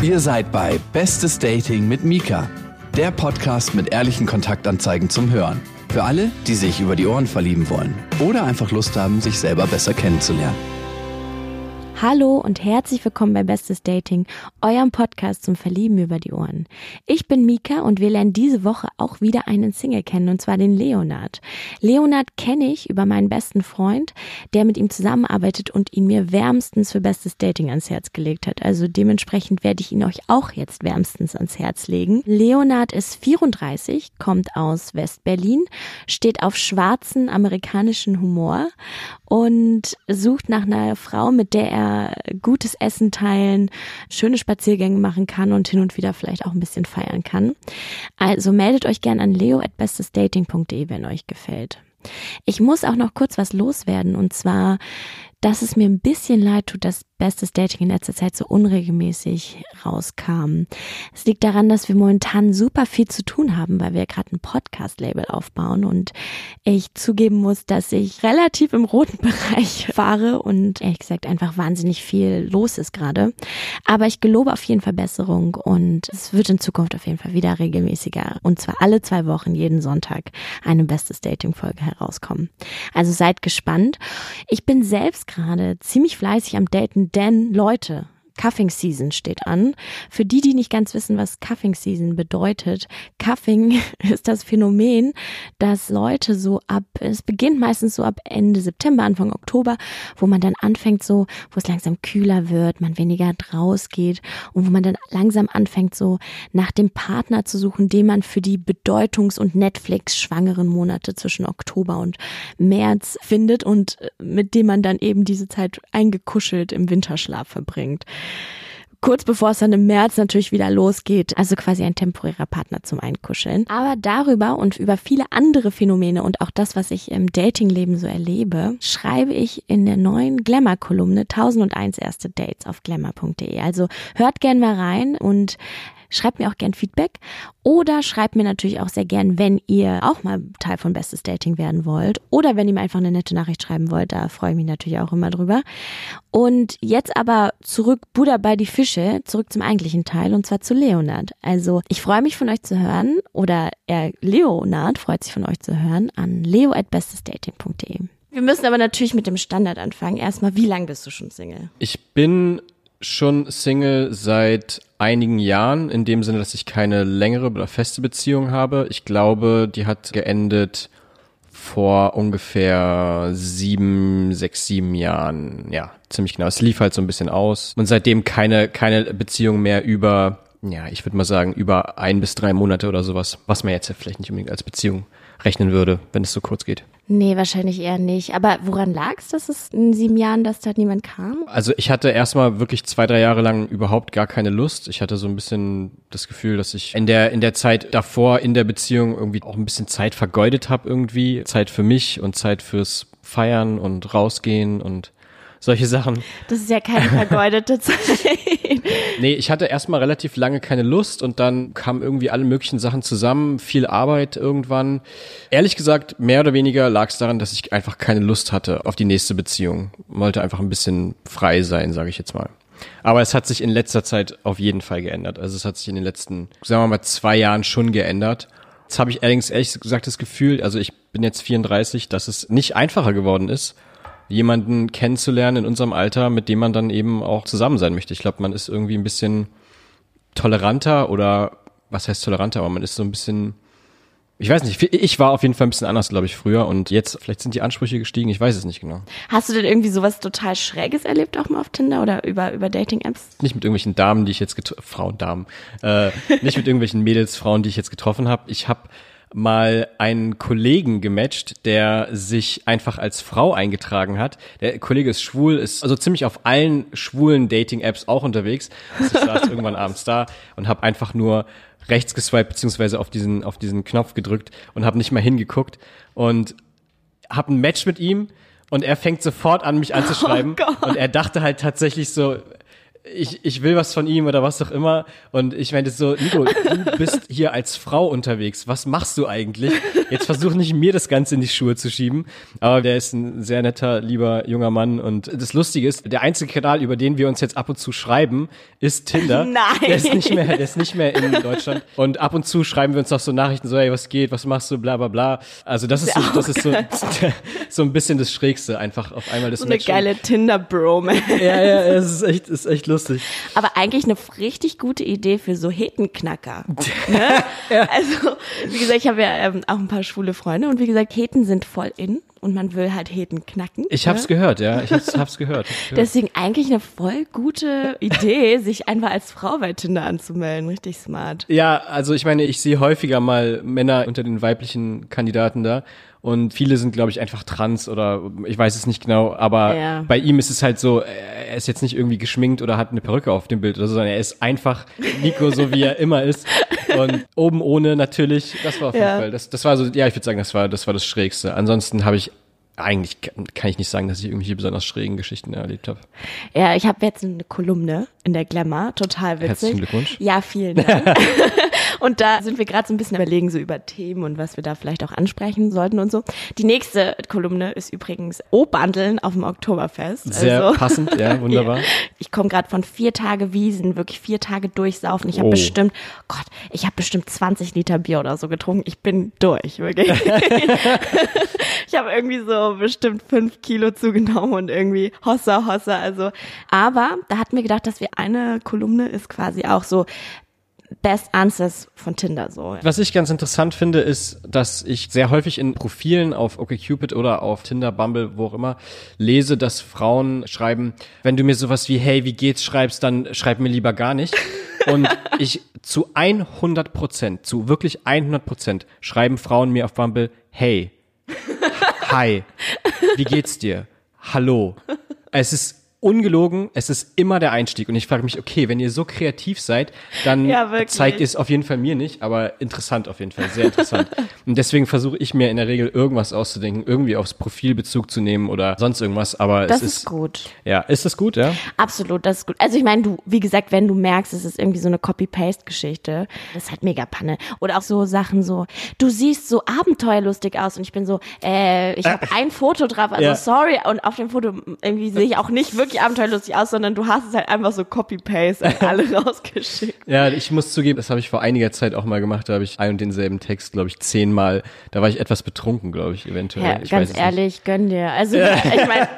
Ihr seid bei Bestes Dating mit Mika, der Podcast mit ehrlichen Kontaktanzeigen zum Hören. Für alle, die sich über die Ohren verlieben wollen oder einfach Lust haben, sich selber besser kennenzulernen. Hallo und herzlich willkommen bei Bestes Dating, eurem Podcast zum Verlieben über die Ohren. Ich bin Mika und wir lernen diese Woche auch wieder einen Single kennen, und zwar den Leonard. Leonard kenne ich über meinen besten Freund, der mit ihm zusammenarbeitet und ihn mir wärmstens für Bestes Dating ans Herz gelegt hat. Also dementsprechend werde ich ihn euch auch jetzt wärmstens ans Herz legen. Leonard ist 34, kommt aus Westberlin, steht auf schwarzen amerikanischen Humor und sucht nach einer Frau, mit der er gutes Essen teilen, schöne Spaziergänge machen kann und hin und wieder vielleicht auch ein bisschen feiern kann. Also meldet euch gern an leo@bestesdating.de, wenn euch gefällt. Ich muss auch noch kurz was loswerden und zwar dass es mir ein bisschen leid tut, dass Bestes Dating in letzter Zeit so unregelmäßig rauskam. Es liegt daran, dass wir momentan super viel zu tun haben, weil wir gerade ein Podcast-Label aufbauen und ich zugeben muss, dass ich relativ im roten Bereich fahre und ehrlich gesagt einfach wahnsinnig viel los ist gerade. Aber ich gelobe auf jeden Fall Besserung und es wird in Zukunft auf jeden Fall wieder regelmäßiger und zwar alle zwei Wochen, jeden Sonntag, eine Bestes Dating-Folge herauskommen. Also seid gespannt. Ich bin selbst gerade ziemlich fleißig am Daten, denn Leute, Cuffing Season steht an. Für die, die nicht ganz wissen, was Cuffing Season bedeutet, Cuffing ist das Phänomen, dass Leute so ab, es beginnt meistens so ab Ende September, Anfang Oktober, wo man dann anfängt so, wo es langsam kühler wird, man weniger draus geht und wo man dann langsam anfängt so nach dem Partner zu suchen, den man für die Bedeutungs- und Netflix-schwangeren Monate zwischen Oktober und März findet und mit dem man dann eben diese Zeit eingekuschelt im Winterschlaf verbringt kurz bevor es dann im März natürlich wieder losgeht. Also quasi ein temporärer Partner zum Einkuscheln. Aber darüber und über viele andere Phänomene und auch das, was ich im Datingleben so erlebe, schreibe ich in der neuen Glamour-Kolumne 1001 erste Dates auf glamour.de. Also hört gern mal rein und Schreibt mir auch gern Feedback oder schreibt mir natürlich auch sehr gern, wenn ihr auch mal Teil von Bestes Dating werden wollt oder wenn ihr mir einfach eine nette Nachricht schreiben wollt, da freue ich mich natürlich auch immer drüber. Und jetzt aber zurück, Buddha bei die Fische, zurück zum eigentlichen Teil und zwar zu Leonard. Also ich freue mich von euch zu hören oder er Leonard freut sich von euch zu hören an leo at bestesdating.de. Wir müssen aber natürlich mit dem Standard anfangen. Erstmal, wie lange bist du schon Single? Ich bin schon Single seit einigen Jahren, in dem Sinne, dass ich keine längere oder feste Beziehung habe. Ich glaube, die hat geendet vor ungefähr sieben, sechs, sieben Jahren. Ja, ziemlich genau. Es lief halt so ein bisschen aus. Und seitdem keine, keine Beziehung mehr über, ja, ich würde mal sagen, über ein bis drei Monate oder sowas, was man jetzt vielleicht nicht unbedingt als Beziehung rechnen würde, wenn es so kurz geht. Nee, wahrscheinlich eher nicht. Aber woran lag es, dass es in sieben Jahren, dass da niemand kam? Also ich hatte erstmal wirklich zwei, drei Jahre lang überhaupt gar keine Lust. Ich hatte so ein bisschen das Gefühl, dass ich in der, in der Zeit davor in der Beziehung irgendwie auch ein bisschen Zeit vergeudet habe irgendwie. Zeit für mich und Zeit fürs Feiern und rausgehen und solche Sachen. Das ist ja keine vergeudete Zeit. nee, ich hatte erstmal relativ lange keine Lust und dann kamen irgendwie alle möglichen Sachen zusammen, viel Arbeit irgendwann. Ehrlich gesagt, mehr oder weniger lag es daran, dass ich einfach keine Lust hatte auf die nächste Beziehung. Wollte einfach ein bisschen frei sein, sage ich jetzt mal. Aber es hat sich in letzter Zeit auf jeden Fall geändert. Also es hat sich in den letzten, sagen wir mal, zwei Jahren schon geändert. Jetzt habe ich allerdings ehrlich gesagt das Gefühl, also ich bin jetzt 34, dass es nicht einfacher geworden ist, jemanden kennenzulernen in unserem Alter, mit dem man dann eben auch zusammen sein möchte. Ich glaube, man ist irgendwie ein bisschen toleranter oder was heißt toleranter, aber man ist so ein bisschen ich weiß nicht, ich war auf jeden Fall ein bisschen anders, glaube ich, früher und jetzt, vielleicht sind die Ansprüche gestiegen, ich weiß es nicht genau. Hast du denn irgendwie sowas total Schräges erlebt, auch mal auf Tinder oder über, über Dating-Apps? Nicht mit irgendwelchen Damen, die ich jetzt getroffen, Frauen, Damen, äh, nicht mit irgendwelchen Mädels, Frauen, die ich jetzt getroffen habe. Ich habe mal einen Kollegen gematcht, der sich einfach als Frau eingetragen hat. Der Kollege ist schwul, ist also ziemlich auf allen schwulen Dating-Apps auch unterwegs. Also ich saß irgendwann abends da und habe einfach nur rechts geswiped beziehungsweise auf diesen auf diesen Knopf gedrückt und habe nicht mal hingeguckt und habe ein Match mit ihm und er fängt sofort an mich anzuschreiben oh und er dachte halt tatsächlich so ich, ich will was von ihm oder was auch immer. Und ich meine, so, Nico, du bist hier als Frau unterwegs. Was machst du eigentlich? Jetzt versuch nicht mir das Ganze in die Schuhe zu schieben. Aber der ist ein sehr netter, lieber junger Mann. Und das Lustige ist, der einzige Kanal, über den wir uns jetzt ab und zu schreiben, ist Tinder. Nein. Der ist nicht mehr, der ist nicht mehr in Deutschland. Und ab und zu schreiben wir uns auch so Nachrichten, so, hey, was geht, was machst du, bla, bla, bla. Also das ist so, das ist so, so ein bisschen das Schrägste, einfach auf einmal das So eine Matchen. geile Tinder-Bro, Ja, ja, es ist echt, ist echt lustig. Aber eigentlich eine richtig gute Idee für so Hetenknacker. ne? Also, wie gesagt, ich habe ja ähm, auch ein paar schwule Freunde und wie gesagt, Heten sind voll in und man will halt Heten knacken. Ich hab's ne? gehört, ja. Ich hab's, hab's gehört. Hab's gehört. Deswegen eigentlich eine voll gute Idee, sich einfach als Frau bei Tinder anzumelden. Richtig smart. Ja, also ich meine, ich sehe häufiger mal Männer unter den weiblichen Kandidaten da. Und viele sind, glaube ich, einfach trans oder ich weiß es nicht genau, aber Ja. bei ihm ist es halt so, er ist jetzt nicht irgendwie geschminkt oder hat eine Perücke auf dem Bild oder so, sondern er ist einfach Nico, so wie er immer ist. Und oben ohne natürlich, das war auf jeden Ja. Fall, das, das war so, ja, ich würde sagen, das war, das war das Schrägste. Ansonsten habe ich, eigentlich kann ich nicht sagen, dass ich irgendwelche besonders schrägen Geschichten erlebt habe. Ja, ich habe jetzt eine Kolumne in der Glamour, total witzig. Herzlichen Glückwunsch. Ja, vielen Dank. und da sind wir gerade so ein bisschen überlegen, so über Themen und was wir da vielleicht auch ansprechen sollten und so. Die nächste Kolumne ist übrigens O-Bandeln auf dem Oktoberfest. Sehr also, passend, ja, wunderbar. Ich komme gerade von vier Tage Wiesen, wirklich vier Tage durchsaufen. Ich habe Oh. bestimmt, Gott, ich habe bestimmt 20 Liter Bier oder so getrunken. Ich bin durch, wirklich. ich habe irgendwie so bestimmt fünf Kilo zugenommen und irgendwie Hossa, Hossa. Also, aber da hatten wir gedacht, dass wir eine Kolumne ist quasi auch so Best Answers von Tinder so. Was ich ganz interessant finde, ist, dass ich sehr häufig in Profilen auf OkCupid oder auf Tinder, Bumble, wo auch immer, lese, dass Frauen schreiben, wenn du mir sowas wie Hey, wie geht's schreibst, dann schreib mir lieber gar nicht. Und ich zu 100 Prozent, zu wirklich 100 Prozent schreiben Frauen mir auf Bumble Hey, Hi, wie geht's dir? Hallo. Es ist ungelogen, es ist immer der Einstieg. Und ich frage mich, okay, wenn ihr so kreativ seid, dann Ja, zeigt ihr es auf jeden Fall mir nicht, aber interessant auf jeden Fall, sehr interessant. Und deswegen versuche ich mir in der Regel irgendwas auszudenken, irgendwie aufs Profil Bezug zu nehmen oder sonst irgendwas. Aber Das es ist ist, gut. ja, ist das gut, ja? Absolut, das ist gut. Also ich meine, du, wie gesagt, wenn du merkst, es ist irgendwie so eine Copy-Paste-Geschichte, das ist halt mega Panne. Oder auch so Sachen so, du siehst so abenteuerlustig aus und ich bin so, äh, ich habe ein Foto drauf, also Ja. sorry, und auf dem Foto irgendwie sehe ich auch nicht wirklich abenteuerlustig aus, sondern du hast es halt einfach so Copy-Paste an alle rausgeschickt. Ja, ich muss zugeben, das habe ich vor einiger Zeit auch mal gemacht. Da habe ich ein und denselben Text, glaube ich, zehnmal. Da war ich etwas betrunken, glaube ich, eventuell. Ja, ich ganz ehrlich, gönn dir. Also ich meine,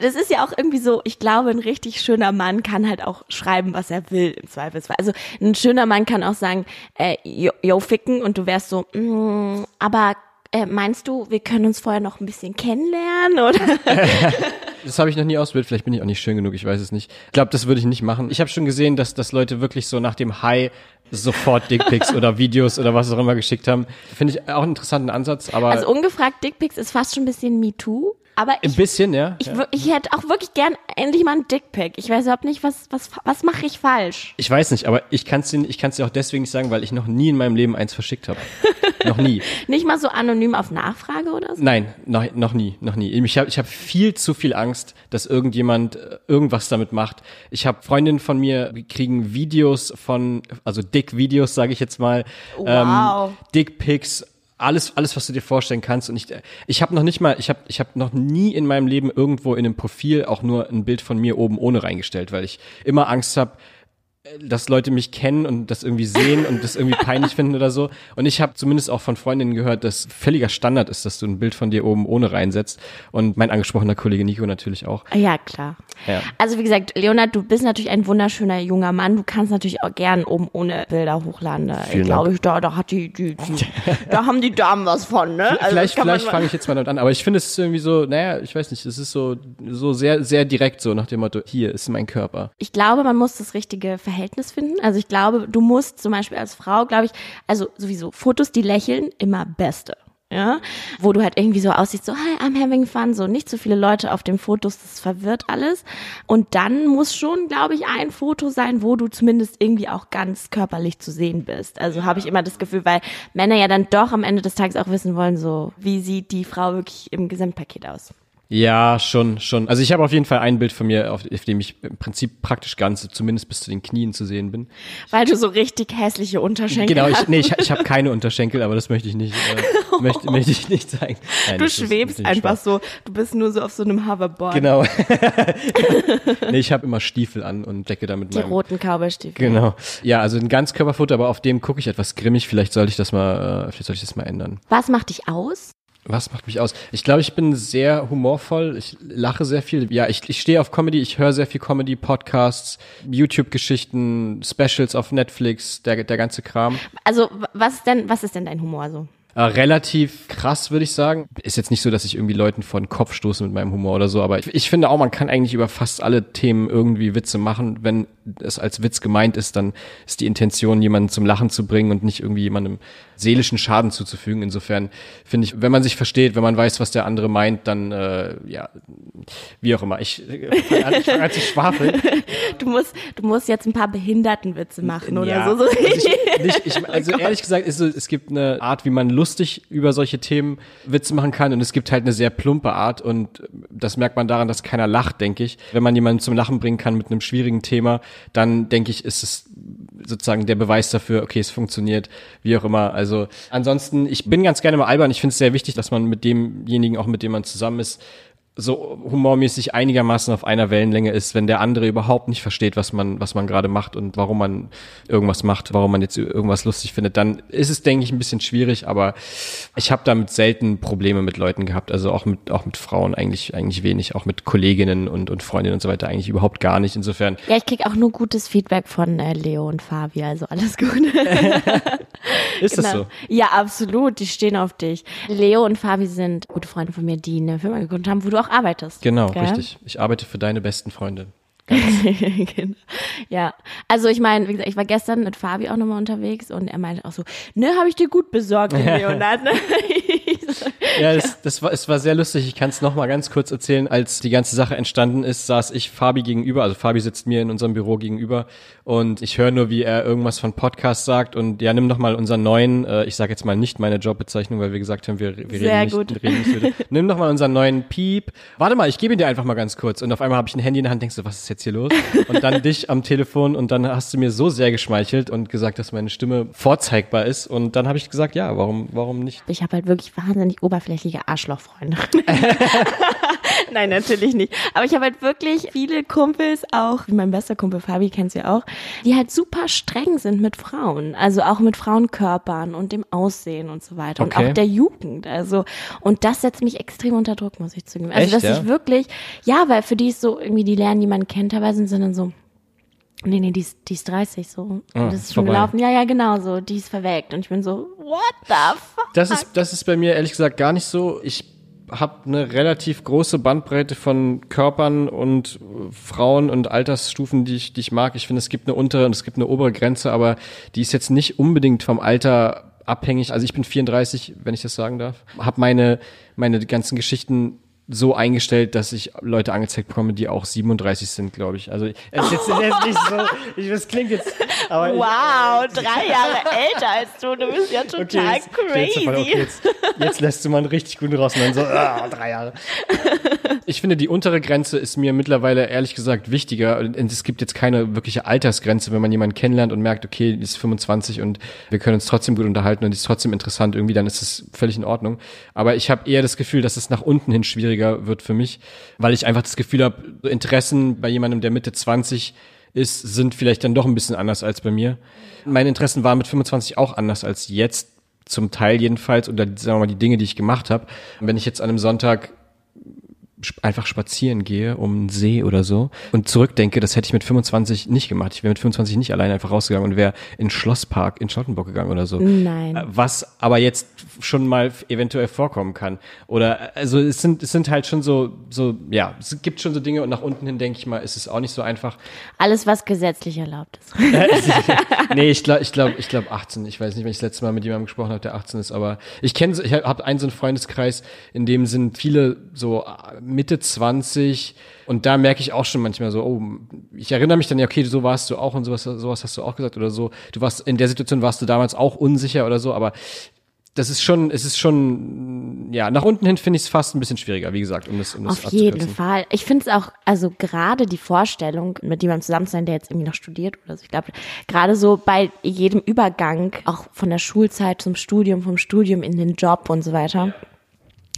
das ist ja auch irgendwie so, ich glaube, ein richtig schöner Mann kann halt auch schreiben, was er will im Zweifelsfall. Also ein schöner Mann kann auch sagen, äh, yo, yo ficken und du wärst so, mm, aber äh, meinst du, wir können uns vorher noch ein bisschen kennenlernen oder? Das habe ich noch nie ausprobiert. Vielleicht bin ich auch nicht schön genug, ich weiß es nicht. Ich glaube, das würde ich nicht machen. Ich habe schon gesehen, dass, dass Leute wirklich so nach dem Hi sofort Dickpics oder Videos oder was auch immer geschickt haben. Finde ich auch einen interessanten Ansatz, aber Also ungefragt Dickpics ist fast schon ein bisschen MeToo, aber ein ich bisschen, ja. ich, ja. ich hätte auch wirklich gern endlich mal einen Dickpic. Ich weiß überhaupt nicht, was, was, was mache ich falsch? Ich weiß nicht, aber ich kann es dir, ich kann's dir auch deswegen nicht sagen, weil ich noch nie in meinem Leben eins verschickt habe. noch nie. Nicht mal so anonym auf Nachfrage oder so? Nein, noch, noch nie, noch nie. Ich habe ich hab viel zu viel Angst, dass irgendjemand äh, irgendwas damit macht. Ich habe Freundinnen von mir, die kriegen Videos von, also Dick-Videos, sage ich jetzt mal, Wow. ähm, Dick-Pics, alles, alles, was du dir vorstellen kannst. Und ich, ich habe noch nicht mal, ich habe, ich habe noch nie in meinem Leben irgendwo in einem Profil auch nur ein Bild von mir oben ohne reingestellt, weil ich immer Angst habe, dass Leute mich kennen und das irgendwie sehen und das irgendwie peinlich finden oder so. Und ich habe zumindest auch von Freundinnen gehört, dass völliger Standard ist, dass du ein Bild von dir oben ohne reinsetzt. Und mein angesprochener Kollege Nico natürlich auch. Ja, klar. Ja. Also wie gesagt, Leonard, du bist natürlich ein wunderschöner junger Mann. Du kannst natürlich auch gern oben ohne Bilder hochladen. Da Vielen glaube ich, da, da hat die, die, die da haben die Damen was von, ne? Also vielleicht vielleicht fange ich jetzt mal damit an. Aber ich finde, es ist irgendwie so, naja, ich weiß nicht, es ist so, so sehr, sehr direkt so nach dem Motto, hier ist mein Körper. Ich glaube, man muss das richtige Verhältnis finden. Also ich glaube, du musst zum Beispiel als Frau, glaube ich, also sowieso Fotos, die lächeln, immer beste. Ja, wo du halt irgendwie so aussiehst, so, hi, I'm having fun, so nicht so viele Leute auf den Fotos, das verwirrt alles. Und dann muss schon, glaube ich, ein Foto sein, wo du zumindest irgendwie auch ganz körperlich zu sehen bist. Also habe ich immer das Gefühl, weil Männer ja dann doch am Ende des Tages auch wissen wollen, so, wie sieht die Frau wirklich im Gesamtpaket aus. Ja, schon, schon. Also ich habe auf jeden Fall ein Bild von mir, auf, auf dem ich im Prinzip praktisch ganz, zumindest bis zu den Knien zu sehen bin. Weil du so richtig hässliche Unterschenkel Genau, ich, hast. nee, ich, ich habe keine Unterschenkel, aber das möchte ich nicht, äh, möchte, möchte ich nicht zeigen. Nein, Du schwebst einfach Spaß. so, du bist nur so auf so einem Hoverboard. Genau. nee, ich habe immer Stiefel an und decke damit Die meinem roten Cowboystiefel. Genau. Ja, also ein Ganzkörperfoto, aber auf dem gucke ich etwas grimmig. Vielleicht sollte ich das mal, äh, vielleicht sollte ich das mal ändern. Was macht dich aus? Was macht mich aus? Ich glaube, ich bin sehr humorvoll. Ich lache sehr viel. Ja, ich, ich stehe auf Comedy. Ich höre sehr viel Comedy, Podcasts, YouTube-Geschichten, Specials auf Netflix, der, der ganze Kram. Also, was ist denn, was ist denn dein Humor so? Äh, relativ krass, würde ich sagen. Ist jetzt nicht so, dass ich irgendwie Leuten vor den Kopf stoße mit meinem Humor oder so, aber ich, ich finde auch, man kann eigentlich über fast alle Themen irgendwie Witze machen. Wenn es als Witz gemeint ist, dann ist die Intention, jemanden zum Lachen zu bringen und nicht irgendwie jemandem seelischen Schaden zuzufügen. Insofern finde ich, wenn man sich versteht, wenn man weiß, was der andere meint, dann, äh, ja, wie auch immer. Ich fange an, ich fang an zu schwafeln. Du musst, du musst jetzt ein paar Behindertenwitze machen oder Ja, so. so. Also, ich, nicht, ich, also ehrlich gesagt, ist so, es gibt eine Art, wie man lustig über solche Themen Witze machen kann und es gibt halt eine sehr plumpe Art und das merkt man daran, dass keiner lacht, denke ich. Wenn man jemanden zum Lachen bringen kann mit einem schwierigen Thema, dann denke ich, ist es sozusagen der Beweis dafür, okay, es funktioniert, wie auch immer. Also ansonsten, ich bin ganz gerne mal albern. Ich finde es sehr wichtig, dass man mit demjenigen, auch mit dem man zusammen ist, so humormäßig einigermaßen auf einer Wellenlänge ist, wenn der andere überhaupt nicht versteht, was man, was man gerade macht und warum man irgendwas macht, warum man jetzt irgendwas lustig findet, dann ist es, denke ich, ein bisschen schwierig, aber ich habe damit selten Probleme mit Leuten gehabt, also auch mit, auch mit Frauen eigentlich, eigentlich wenig, auch mit Kolleginnen und, und Freundinnen und so weiter eigentlich überhaupt gar nicht. Insofern, Ja, ich krieg auch nur gutes Feedback von äh, Leo und Fabi, also alles gut. ist das Genau. so? Ja, absolut, die stehen auf dich. Leo und Fabi sind gute Freunde von mir, die eine Firma gegründet haben, wo du auch arbeitest. Genau, Gell? richtig. Ich arbeite für deine besten Freundin. genau. Ja, also ich meine, wie gesagt, ich war gestern mit Fabi auch nochmal unterwegs und er meinte auch so, ne, habe ich dir gut besorgt, Leonard. Ne? Ja, das, das war, es war sehr lustig. Ich kann es noch mal ganz kurz erzählen. Als die ganze Sache entstanden ist, saß ich Fabi gegenüber. Also Fabi sitzt mir in unserem Büro gegenüber und ich höre nur, wie er irgendwas von Podcast sagt. Und ja, nimm doch mal unseren neuen, äh, ich sage jetzt mal nicht meine Jobbezeichnung, weil wir gesagt haben, wir, wir Sehr reden, nicht, gut. reden nicht. Mit, nimm doch mal unseren neuen Piep. Warte mal, ich gebe ihn dir einfach mal ganz kurz. Und auf einmal habe ich ein Handy in der Hand, denkst du, was ist jetzt hier los? Und dann dich am Telefon und dann hast du mir so sehr geschmeichelt und gesagt, dass meine Stimme vorzeigbar ist. Und dann habe ich gesagt, ja, warum, warum nicht? ich habe halt wirklich wahnsinnig oberflächliche Arschlochfreunde. Nein, natürlich nicht. Aber ich habe halt wirklich viele Kumpels, auch wie mein bester Kumpel Fabi, kennst du ja auch, die halt super streng sind mit Frauen. Also auch mit Frauenkörpern und dem Aussehen und so weiter. Und Okay. auch der Jugend. Also, und das setzt mich extrem unter Druck, muss ich zugeben. Also, Echt, dass ja? ich wirklich, ja, weil für die ist so irgendwie, die lernen, die man kennt, teilweise sind dann so, Nee, nee, die ist, die ist 30 so. Ah, und das ist schon vorbei. gelaufen. Ja, ja, genau so. Die ist verwelkt. Und ich bin so, what the fuck? Das ist, das ist bei mir ehrlich gesagt gar nicht so. Ich habe eine relativ große Bandbreite von Körpern und äh, Frauen und Altersstufen, die ich, die ich mag. Ich finde, es gibt eine untere und es gibt eine obere Grenze, aber die ist jetzt nicht unbedingt vom Alter abhängig. Also ich bin 34, wenn ich das sagen darf. Habe meine, meine ganzen Geschichten so eingestellt, dass ich Leute angezeigt bekomme, die auch 37 sind, glaube ich. Also es ist jetzt, nicht so, ich, das klingt jetzt, aber ich, Wow, drei Jahre älter als du. Du bist ja total jetzt, jetzt, crazy. okay, jetzt, jetzt lässt du mal einen richtig guten raus und dann so, ah, drei Jahre. Ich finde, die untere Grenze ist mir mittlerweile ehrlich gesagt wichtiger. Und es gibt jetzt keine wirkliche Altersgrenze, wenn man jemanden kennenlernt und merkt, okay, die ist 25 und wir können uns trotzdem gut unterhalten und die ist trotzdem interessant irgendwie, dann ist es völlig in Ordnung. Aber ich habe eher das Gefühl, dass es nach unten hin schwieriger wird für mich, weil ich einfach das Gefühl habe, Interessen bei jemandem, der Mitte 20 ist, sind vielleicht dann doch ein bisschen anders als bei mir. Meine Interessen waren mit 25 auch anders als jetzt, zum Teil jedenfalls, oder sagen wir mal die Dinge, die ich gemacht habe. Wenn ich jetzt an einem Sonntag einfach spazieren gehe um einen See oder so und zurückdenke, das hätte ich mit 25 nicht gemacht. Ich wäre mit 25 nicht alleine einfach rausgegangen und wäre in Schlosspark in Charlottenburg gegangen oder so. Nein. Äh, Was aber jetzt schon mal eventuell vorkommen kann. Oder also es sind es sind halt schon so so ja, es gibt schon so Dinge und nach unten hin denke ich mal, ist es auch nicht so einfach. Alles, was gesetzlich erlaubt ist. nee, ich glaube, ich glaube, ich glaube 18. Ich weiß nicht, wenn ich das letzte Mal mit jemandem gesprochen habe, der 18 ist, aber ich kenne, ich habe einen so einen Freundeskreis, in dem sind viele so äh, Mitte 20 und da merke ich auch schon manchmal so, oh, ich erinnere mich dann ja, okay, so warst du auch und sowas, sowas hast du auch gesagt oder so. Du warst in der Situation warst du damals auch unsicher oder so, aber das ist schon, es ist schon, ja, nach unten hin finde ich es fast ein bisschen schwieriger, wie gesagt, um das, um das Auf jeden Fall. Ich finde es auch, also gerade die Vorstellung, mit jemandem zusammen zu sein, der jetzt irgendwie noch studiert oder so. Ich glaube, gerade so bei jedem Übergang, auch von der Schulzeit zum Studium, vom Studium in den Job und so weiter.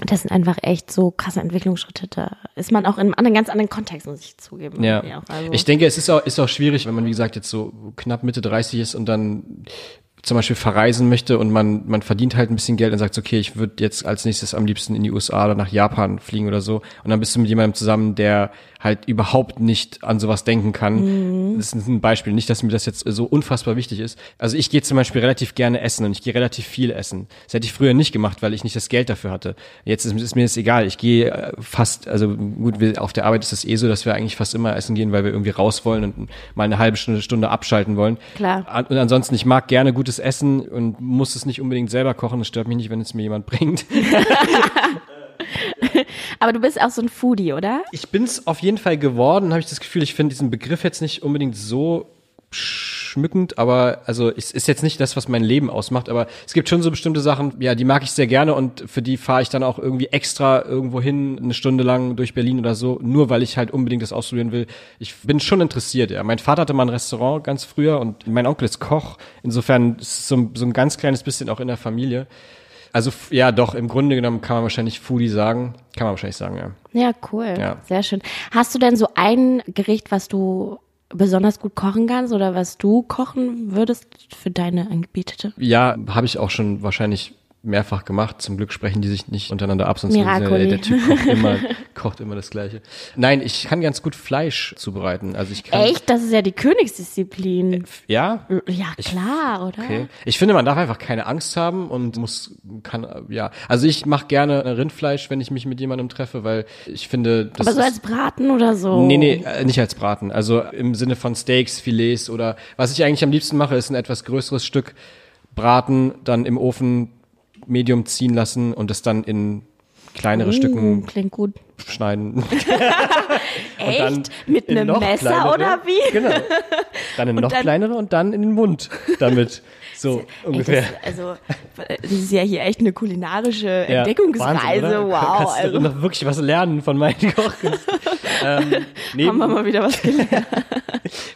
Das sind einfach echt so krasse Entwicklungsschritte. Da ist man auch in einem ganz anderen Kontext, muss ich zugeben. Ja. Also. Ich denke, es ist auch, ist auch schwierig, wenn man, wie gesagt, jetzt so knapp Mitte 30 ist und dann zum Beispiel verreisen möchte und man, man verdient halt ein bisschen Geld und sagt, okay, ich würde jetzt als nächstes am liebsten in die USA oder nach Japan fliegen oder so. Und dann bist du mit jemandem zusammen, der halt überhaupt nicht an sowas denken kann. Mhm. Das ist ein Beispiel. Nicht, dass mir das jetzt so unfassbar wichtig ist. Also ich gehe zum Beispiel relativ gerne essen und ich gehe relativ viel essen. Das hätte ich früher nicht gemacht, weil ich nicht das Geld dafür hatte. Jetzt ist, ist mir das egal. Ich gehe äh, fast, also gut, wir, auf der Arbeit ist es eh so, dass wir eigentlich fast immer essen gehen, weil wir irgendwie raus wollen und mal eine halbe Stunde, Stunde abschalten wollen. Klar. Und ansonsten, ich mag gerne gutes Essen und muss es nicht unbedingt selber kochen. Das stört mich nicht, wenn es mir jemand bringt. Aber du bist auch so ein Foodie, oder? Ich bin's auf jeden Fall geworden, habe ich das Gefühl. Ich finde diesen Begriff jetzt nicht unbedingt so schmückend, aber also es ist jetzt nicht das, was mein Leben ausmacht, aber es gibt schon so bestimmte Sachen, ja, die mag ich sehr gerne und für die fahre ich dann auch irgendwie extra irgendwo hin, eine Stunde lang durch Berlin oder so, nur weil ich halt unbedingt das ausprobieren will. Ich bin schon interessiert, ja. Mein Vater hatte mal ein Restaurant ganz früher und mein Onkel ist Koch, insofern ist es so, so ein ganz kleines bisschen auch in der Familie. Also ja, doch, im Grunde genommen kann man wahrscheinlich Foodie sagen. Kann man wahrscheinlich sagen, ja. Ja, cool. Ja. Sehr schön. Hast du denn so ein Gericht, was du besonders gut kochen kannst oder was du kochen würdest für deine Angebetete? Ja, habe ich auch schon wahrscheinlich mehrfach gemacht. Zum Glück sprechen die sich nicht untereinander ab, sonst Miracoli. der, der Typ kocht immer, kocht immer das Gleiche. Nein, ich kann ganz gut Fleisch zubereiten. Also ich kann, Echt? Das ist ja die Königsdisziplin. Ja? Ja, klar, oder? Okay. Ich finde, man darf einfach keine Angst haben und muss, kann, ja. Also ich mache gerne Rindfleisch, wenn ich mich mit jemandem treffe, weil ich finde, das Aber so ist- als Braten oder so? Nee, nee, äh, nicht als Braten. Also im Sinne von Steaks, Filets oder was ich eigentlich am liebsten mache, ist ein etwas größeres Stück braten, dann im Ofen medium ziehen lassen und es dann in kleinere Uh, Stücken Klingt gut. schneiden. Echt? dann Mit in einem Messer kleinere. oder wie? Genau. Dann in noch dann- kleinere und dann in den Mund damit. So Ey, ungefähr. das, also, das ist ja hier echt eine kulinarische Ja, Entdeckungsreise. Oder? wow. Kannst du Also, noch wirklich was lernen von meinen Kochkünsten. ähm, neben, haben wir mal wieder was gelernt.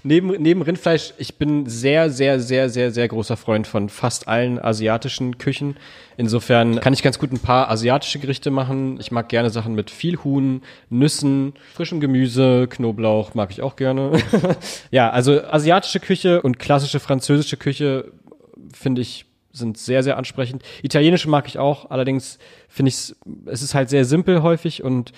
Neben, neben Rindfleisch, ich bin sehr, sehr, sehr, sehr, sehr großer Freund von fast allen asiatischen Küchen. Insofern kann ich ganz gut ein paar asiatische Gerichte machen. Ich mag gerne Sachen mit viel Huhn, Nüssen, frischem Gemüse, Knoblauch mag ich auch gerne. ja, also asiatische Küche und klassische französische Küche finde ich sind sehr, sehr ansprechend. Italienische mag ich auch, allerdings finde ich es, es ist halt sehr simpel häufig und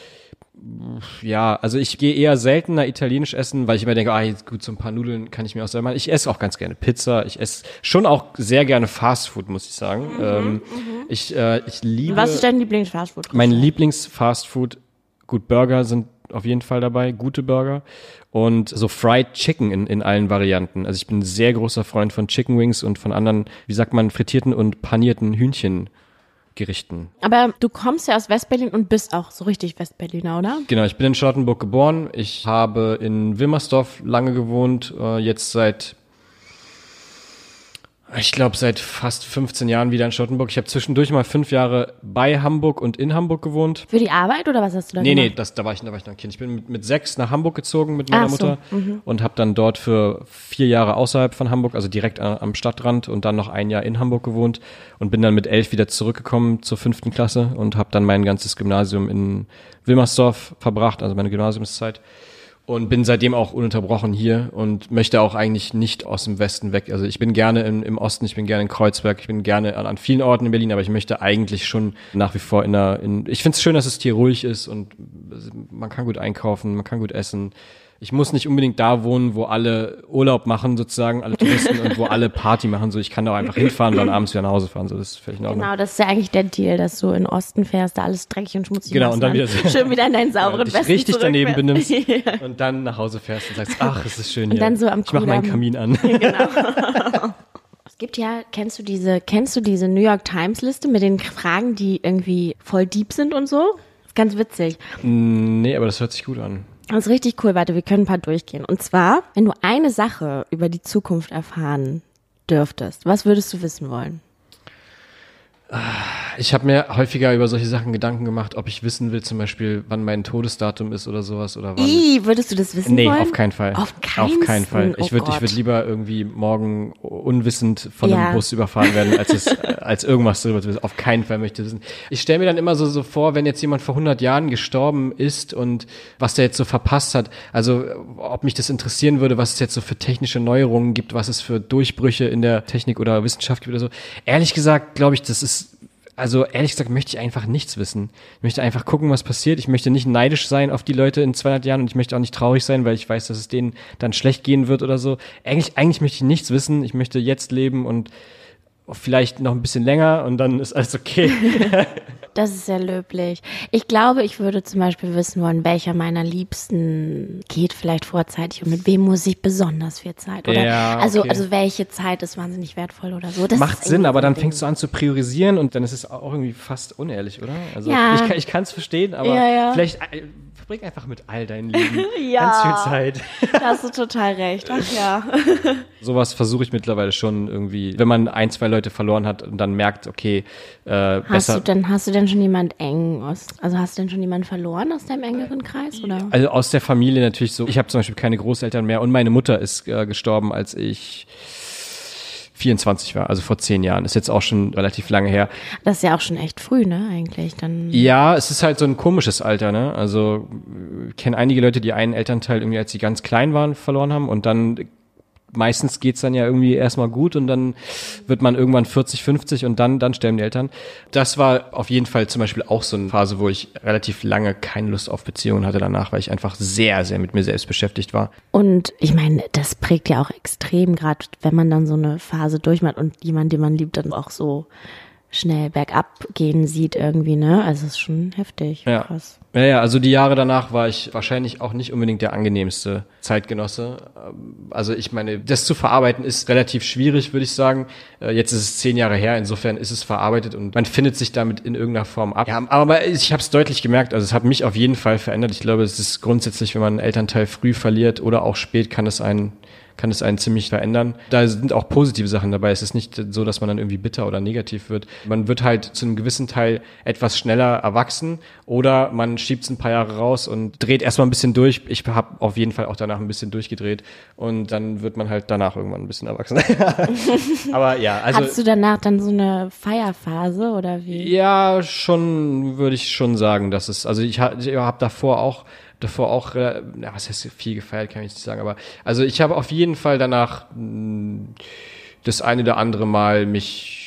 ja, also ich gehe eher seltener italienisch essen, weil ich immer denke, ah, jetzt gut, so ein paar Nudeln kann ich mir auch selber machen. Ich esse auch ganz gerne Pizza. Ich esse schon auch sehr gerne Fastfood, muss ich sagen. ähm, ich, äh, ich liebe. Was ist dein Lieblingsfastfood? Mein Lieblings-Fastfood, gut, Burger sind auf jeden Fall dabei, gute Burger. Und so Fried Chicken in, in allen Varianten. Also ich bin ein sehr großer Freund von Chicken Wings und von anderen, wie sagt man, frittierten und panierten Hühnchengerichten. Aber du kommst ja aus Westberlin und bist auch so richtig Westberliner, oder? Genau, ich bin in Charlottenburg geboren. Ich habe in Wilmersdorf lange gewohnt, äh, jetzt seit, ich glaube, seit fast 15 Jahren wieder in Charlottenburg. Ich habe zwischendurch mal fünf Jahre bei Hamburg und in Hamburg gewohnt. Für die Arbeit oder was hast du da Nee, nee, gemacht? das, da, war ich, da war ich noch ein Kind. Ich bin mit, mit sechs nach Hamburg gezogen mit meiner Ach so, Mutter und habe dann dort für vier Jahre außerhalb von Hamburg, also direkt a- am Stadtrand und dann noch ein Jahr in Hamburg gewohnt und bin dann mit elf wieder zurückgekommen zur fünften Klasse und habe dann mein ganzes Gymnasium in Wilmersdorf verbracht, also meine Gymnasiumszeit. Und bin seitdem auch ununterbrochen hier und möchte auch eigentlich nicht aus dem Westen weg. Also ich bin gerne im, im Osten, ich bin gerne in Kreuzberg, ich bin gerne an, an vielen Orten in Berlin, aber ich möchte eigentlich schon nach wie vor in einer, in, ich finde es schön, dass es hier ruhig ist und man kann gut einkaufen, man kann gut essen. Ich muss nicht unbedingt da wohnen, wo alle Urlaub machen, sozusagen, alle Touristen und wo alle Party machen. So, ich kann da auch einfach hinfahren und dann abends wieder nach Hause fahren. So, das ist völlig in Ordnung. Genau, das ist ja eigentlich der Deal, dass du in den Osten fährst, da alles dreckig und schmutzig Genau, und dann wieder so. schön wieder in deinen sauberen dich Westen richtig daneben benimmst. Ja. und dann nach Hause fährst und sagst, ach, es ist schön hier. dann so am ich mach meinen. Kamin an. Es gibt ja, kennst du diese, kennst du diese New York Times Liste mit den Fragen, die irgendwie voll deep sind und so? ist ganz witzig. nee, aber das hört sich gut an. Das ist richtig cool. Warte, wir können ein paar durchgehen. Und zwar, wenn du eine Sache über die Zukunft erfahren dürftest, was würdest du wissen wollen? Ich habe mir häufiger über solche Sachen Gedanken gemacht, ob ich wissen will, zum Beispiel, wann mein Todesdatum ist oder sowas oder wann. Ih, würdest du das wissen Nee, wollen? auf keinen Fall. Auf keinen, Auf keinen Fall. Ich oh würde ich Gott. würd lieber irgendwie morgen unwissend von Ja. einem Bus überfahren werden, als es, äh, als irgendwas darüber zu wissen. Auf keinen Fall möchte ich wissen. Ich stelle mir dann immer so, so vor, wenn jetzt jemand vor 100 Jahren gestorben ist und was der jetzt so verpasst hat. Also, ob mich das interessieren würde, was es jetzt so für technische Neuerungen gibt, was es für Durchbrüche in der Technik oder Wissenschaft gibt oder so. Ehrlich gesagt, glaube ich, das ist also ehrlich gesagt möchte ich einfach nichts wissen. Ich möchte einfach gucken, was passiert. Ich möchte nicht neidisch sein auf die Leute in 200 Jahren und ich möchte auch nicht traurig sein, weil ich weiß, dass es denen dann schlecht gehen wird oder so. Eigentlich, eigentlich möchte ich nichts wissen. Ich möchte jetzt leben und vielleicht noch ein bisschen länger und dann ist alles okay. Das ist sehr löblich. Ich glaube, ich würde zum Beispiel wissen wollen, welcher meiner Liebsten geht vielleicht vorzeitig und mit wem muss ich besonders viel Zeit. Oder Ja, also, okay. also welche Zeit ist wahnsinnig wertvoll oder so. Das Macht Sinn, aber dann fängst du an zu priorisieren und dann ist es auch irgendwie fast unehrlich, oder? Also Ja. ich, kann- ich kann es verstehen, aber Ja, ja. vielleicht äh, verbring einfach mit all deinen Leben Ja. ganz viel Zeit. Ding. Da hast du total recht. Ach ja. Sowas versuche ich mittlerweile schon irgendwie, wenn man ein, zwei Leute verloren hat und dann merkt, okay, äh, Hast besser. du denn, hast du denn schon jemand eng aus, also hast du denn schon jemanden verloren aus deinem engeren Kreis oder? Also aus der Familie natürlich so. Ich habe zum Beispiel keine Großeltern mehr und meine Mutter ist äh, gestorben, als ich 24 war, also vor zehn Jahren. Ist jetzt auch schon relativ lange her. Das ist ja auch schon echt früh, ne, eigentlich, dann. Ja, es ist halt so ein komisches Alter, ne? Also ich kenne einige Leute, die einen Elternteil irgendwie, als sie ganz klein waren, verloren haben und dann meistens geht's dann ja irgendwie erstmal gut und dann wird man irgendwann 40, 50 und dann, dann sterben die Eltern. Das war auf jeden Fall zum Beispiel auch so eine Phase, wo ich relativ lange keine Lust auf Beziehungen hatte danach, weil ich einfach sehr, sehr mit mir selbst beschäftigt war. Und ich meine, das prägt ja auch extrem, gerade wenn man dann so eine Phase durchmacht und jemand, den man liebt, dann auch so schnell bergab gehen sieht irgendwie, ne? Also es ist schon heftig. Ja. Krass. Ja, ja, also die Jahre danach war ich wahrscheinlich auch nicht unbedingt der angenehmste Zeitgenosse. Also ich meine, das zu verarbeiten ist relativ schwierig, würde ich sagen. Äh, Jetzt ist es zehn Jahre her, insofern ist es verarbeitet und man findet sich damit in irgendeiner Form ab. Ja, aber ich habe es deutlich gemerkt, also es hat mich auf jeden Fall verändert. Ich glaube, es ist grundsätzlich, wenn man einen Elternteil früh verliert oder auch spät, kann es einen kann es einen ziemlich verändern. Da sind auch positive Sachen dabei. Es ist nicht so, dass man dann irgendwie bitter oder negativ wird. Man wird halt zu einem gewissen Teil etwas schneller erwachsen oder man schiebt es ein paar Jahre raus und dreht erstmal ein bisschen durch. Ich habe auf jeden Fall auch danach ein bisschen durchgedreht und dann wird man halt danach irgendwann ein bisschen erwachsen. Aber ja, also Hattest du danach dann so eine Feierphase oder wie? ja, schon würde ich schon sagen, dass es, also ich, ich habe davor auch, davor auch, äh, na, was heißt viel gefeiert, kann ich nicht sagen, aber also ich habe auf jeden Fall danach mh, das eine oder andere Mal mich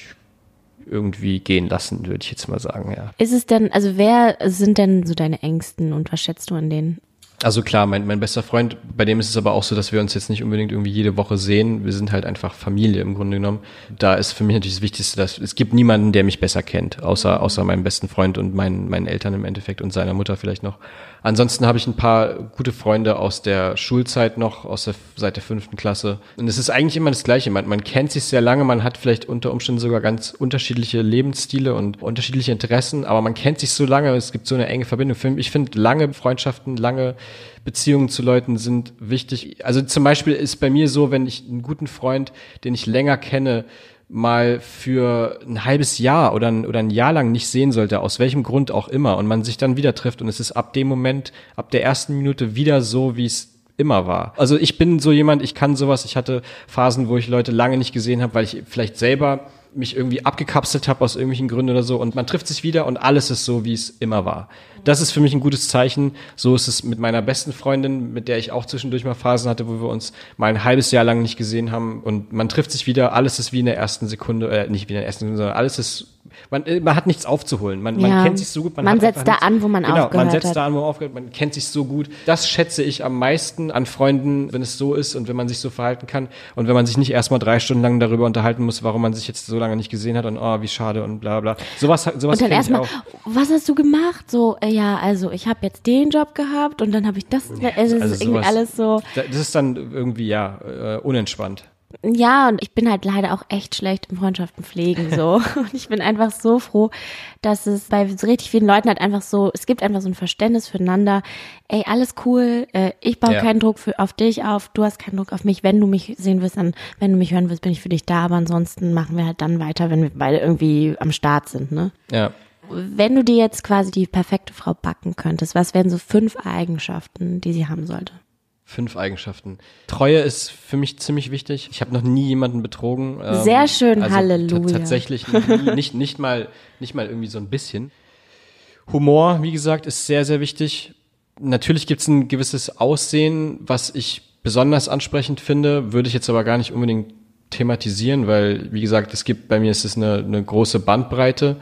irgendwie gehen lassen, würde ich jetzt mal sagen, ja. Ist es denn, also wer sind denn so deine Ängsten und was schätzt du an denen? Also klar, mein, mein bester Freund, bei dem ist es aber auch so, dass wir uns jetzt nicht unbedingt irgendwie jede Woche sehen. Wir sind halt einfach Familie im Grunde genommen. Da ist für mich natürlich das Wichtigste, dass es gibt niemanden, der mich besser kennt, außer, außer meinem besten Freund und meinen, meinen Eltern im Endeffekt und seiner Mutter vielleicht noch. Ansonsten habe ich ein paar gute Freunde aus der Schulzeit noch, aus der, seit der fünften Klasse. Und es ist eigentlich immer das Gleiche. Man, man kennt sich sehr lange, man hat vielleicht unter Umständen sogar ganz unterschiedliche Lebensstile und unterschiedliche Interessen, aber man kennt sich so lange, es gibt so eine enge Verbindung. Ich finde, lange Freundschaften, lange Beziehungen zu Leuten sind wichtig. Also zum Beispiel ist bei mir so, wenn ich einen guten Freund, den ich länger kenne, mal für ein halbes Jahr oder ein, oder ein Jahr lang nicht sehen sollte, aus welchem Grund auch immer, und man sich dann wieder trifft und es ist ab dem Moment, ab der ersten Minute wieder so, wie es immer war. Also ich bin so jemand, ich kann sowas, ich hatte Phasen, wo ich Leute lange nicht gesehen habe, weil ich vielleicht selber mich irgendwie abgekapselt habe aus irgendwelchen Gründen oder so und man trifft sich wieder und alles ist so, wie es immer war. Das ist für mich ein gutes Zeichen. So ist es mit meiner besten Freundin, mit der ich auch zwischendurch mal Phasen hatte, wo wir uns mal ein halbes Jahr lang nicht gesehen haben und man trifft sich wieder, alles ist wie in der ersten Sekunde, äh, nicht wie in der ersten Sekunde, sondern alles ist man, äh, man hat nichts aufzuholen. Man, man Ja. kennt sich so gut. Man hat setzt da an, wo man genau, man aufgehört setzt hat. da an, wo man aufgehört. Man kennt sich so gut. Das schätze ich am meisten an Freunden, wenn es so ist und wenn man sich so verhalten kann und wenn man sich nicht erstmal drei Stunden lang darüber unterhalten muss, warum man sich jetzt so lange nicht gesehen hat und oh, wie schade und bla bla. Sowas, sowas Und dann erstmal, was hast du gemacht? So, äh, ja, also ich habe jetzt den Job gehabt und dann habe ich das. es ist Also irgendwie sowas- alles so. Da- Das ist dann irgendwie ja äh, unentspannt. Ja, und ich bin halt leider auch echt schlecht im Freundschaften pflegen so. Und ich bin einfach so froh, dass es bei so richtig vielen Leuten halt einfach so, es gibt einfach so ein Verständnis füreinander. Ey, alles cool, äh, ich baue Ja. keinen Druck für, auf dich auf, du hast keinen Druck auf mich. Wenn du mich sehen willst, dann, wenn du mich hören willst, bin ich für dich da. Aber ansonsten machen wir halt dann weiter, wenn wir beide irgendwie am Start sind, ne? Ja. Wenn du dir jetzt quasi die perfekte Frau backen könntest, was wären so fünf Eigenschaften, die sie haben sollte? Fünf Eigenschaften. Treue ist für mich ziemlich wichtig. Ich habe noch nie jemanden betrogen. ähm, Sehr schön, also Halleluja. ta- Tatsächlich nie, nicht, nicht, mal, nicht mal irgendwie so ein bisschen. Humor, wie gesagt, ist sehr, sehr wichtig. Natürlich gibt es ein gewisses Aussehen, was ich besonders ansprechend finde, würde ich jetzt aber gar nicht unbedingt thematisieren, weil, wie gesagt, es gibt bei mir ist es eine, eine große Bandbreite,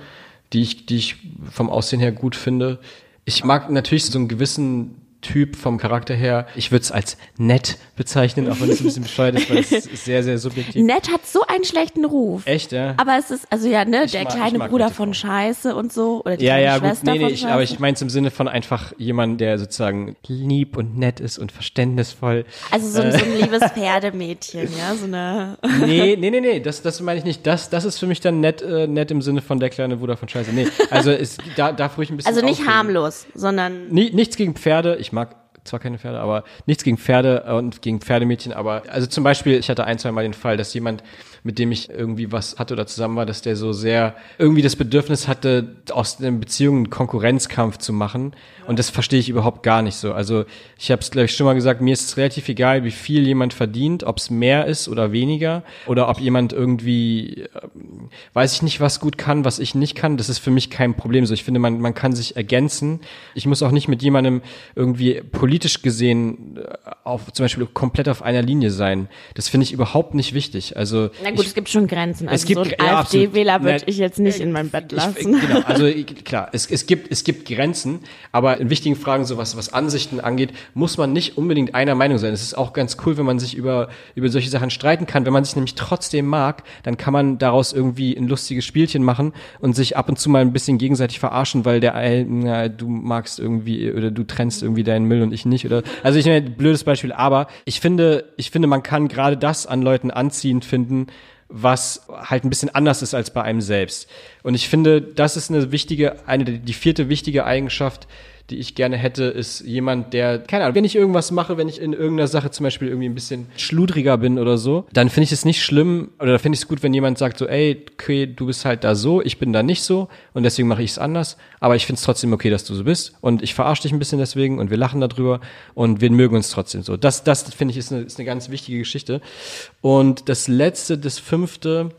die ich, die ich vom Aussehen her gut finde. Ich mag natürlich so einen gewissen Typ vom Charakter her. Ich würde es als nett bezeichnen, auch wenn es ein bisschen bescheuert ist, weil es ist sehr, sehr subjektiv. Nett hat so einen schlechten Ruf. Echt, ja? Aber es ist, also ja, ne, der mag- ich kleine Bruder von. Scheiße und so. Oder die Ja, kleine ja, gut, Schwester nee, nee, von ich, aber ich meine im Sinne von einfach jemand, der sozusagen lieb und nett ist und verständnisvoll. Also so, ein- Äh. so ein liebes Pferdemädchen, ja, so eine. Nee, nee, nee, nee, das, das meine ich nicht. Das, das ist für mich dann nett, äh, nett im Sinne von der kleine Bruder von Scheiße. Nee, also es, da darf ruhig ein bisschen Also nicht aufregen. harmlos, sondern Nie, nichts gegen Pferde. Ich mag zwar keine Pferde, aber nichts gegen Pferde und gegen Pferdemädchen. Aber also zum Beispiel, ich hatte ein, zwei Mal den Fall, dass jemand, mit dem ich irgendwie was hatte oder zusammen war, dass der so sehr irgendwie das Bedürfnis hatte, aus einer Beziehung einen Konkurrenzkampf zu machen. Und das verstehe ich überhaupt gar nicht so. Also ich habe es, glaube ich, schon mal gesagt, mir ist es relativ egal, wie viel jemand verdient, ob es mehr ist oder weniger. Oder ob jemand irgendwie ähm, weiß ich nicht, was gut kann, was ich nicht kann, das ist für mich kein Problem. So, ich finde, man, man kann sich ergänzen. Ich muss auch nicht mit jemandem irgendwie politisch gesehen äh, auf, zum Beispiel komplett auf einer Linie sein. Das finde ich überhaupt nicht wichtig. Also, Na gut, ich, es gibt schon Grenzen. Also es gibt so einen ja. AfD-Wähler würde ich jetzt nicht in mein Bett ich, lassen. genau, also ich- klar, es, es gibt es gibt Grenzen, aber in wichtigen Fragen, so was, was Ansichten angeht, muss man nicht unbedingt einer Meinung sein. Es ist auch ganz cool, wenn man sich über über solche Sachen streiten kann. Wenn man sich nämlich trotzdem mag, dann kann man daraus irgendwie ein lustiges Spielchen machen und sich ab und zu mal ein bisschen gegenseitig verarschen, weil der äh, na, du magst irgendwie oder du trennst irgendwie deinen Müll und ich nicht oder also ich meine blödes Beispiel, aber ich finde ich finde man kann gerade das an Leuten anziehend finden was halt ein bisschen anders ist als bei einem selbst. Und ich finde, das ist eine wichtige, eine, die vierte wichtige Eigenschaft, die ich gerne hätte, ist jemand, der, keine Ahnung, wenn ich irgendwas mache, wenn ich in irgendeiner Sache zum Beispiel irgendwie ein bisschen schludriger bin oder so, dann finde ich es nicht schlimm oder finde ich es gut, wenn jemand sagt so, ey, okay, du bist halt da so, ich bin da nicht so und deswegen mache ich es anders, aber ich finde es trotzdem okay, dass du so bist und ich verarsche dich ein bisschen deswegen und wir lachen darüber und wir mögen uns trotzdem so. Das, das finde ich ist eine, ist eine ganz wichtige Geschichte. Und das letzte, das fünfte,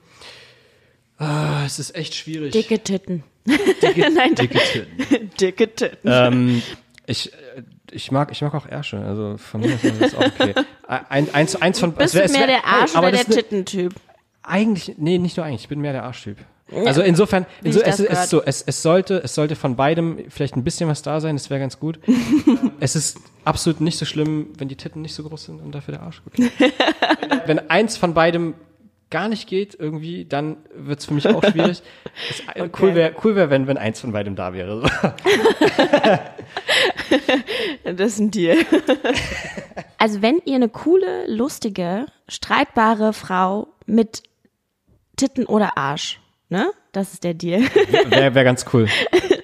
ah, es ist echt schwierig. Dicke Titten. Dicke, Nein, dicke Titten. Dicke Titten. ähm, ich, äh, ich mag, ich mag auch Ärsche, also von mir aus ist das auch okay. Ein, eins, eins von, Bist es wär- du mehr der Arsch oder der Tittentyp? Eigentlich, nee, nicht nur eigentlich, ich bin mehr der Arschtyp. Also insofern, inso, es, es, so, es, es sollte, es sollte von beidem vielleicht ein bisschen was da sein, das wäre ganz gut. es ist absolut nicht so schlimm, wenn die Titten nicht so groß sind und dafür der Arsch gut. wenn eins von beidem gar nicht geht irgendwie, dann wird's für mich auch schwierig. Es, Cool wäre, cool wär, wenn, wenn eins von beidem da wäre. Das ist ein Deal. Also wenn ihr eine coole, lustige, streitbare Frau mit Titten oder Arsch, ne? Das ist der Deal. Wäre wär ganz cool.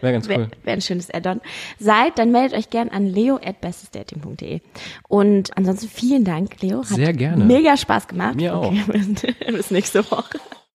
Wäre ganz Wäre cool. wär ein schönes Add-on. Seid, dann meldet euch gern an leo.bestesdating.de. Und ansonsten vielen Dank, Leo. Hat Sehr gerne. Mega Spaß gemacht. Mir auch. Bis nächste Woche.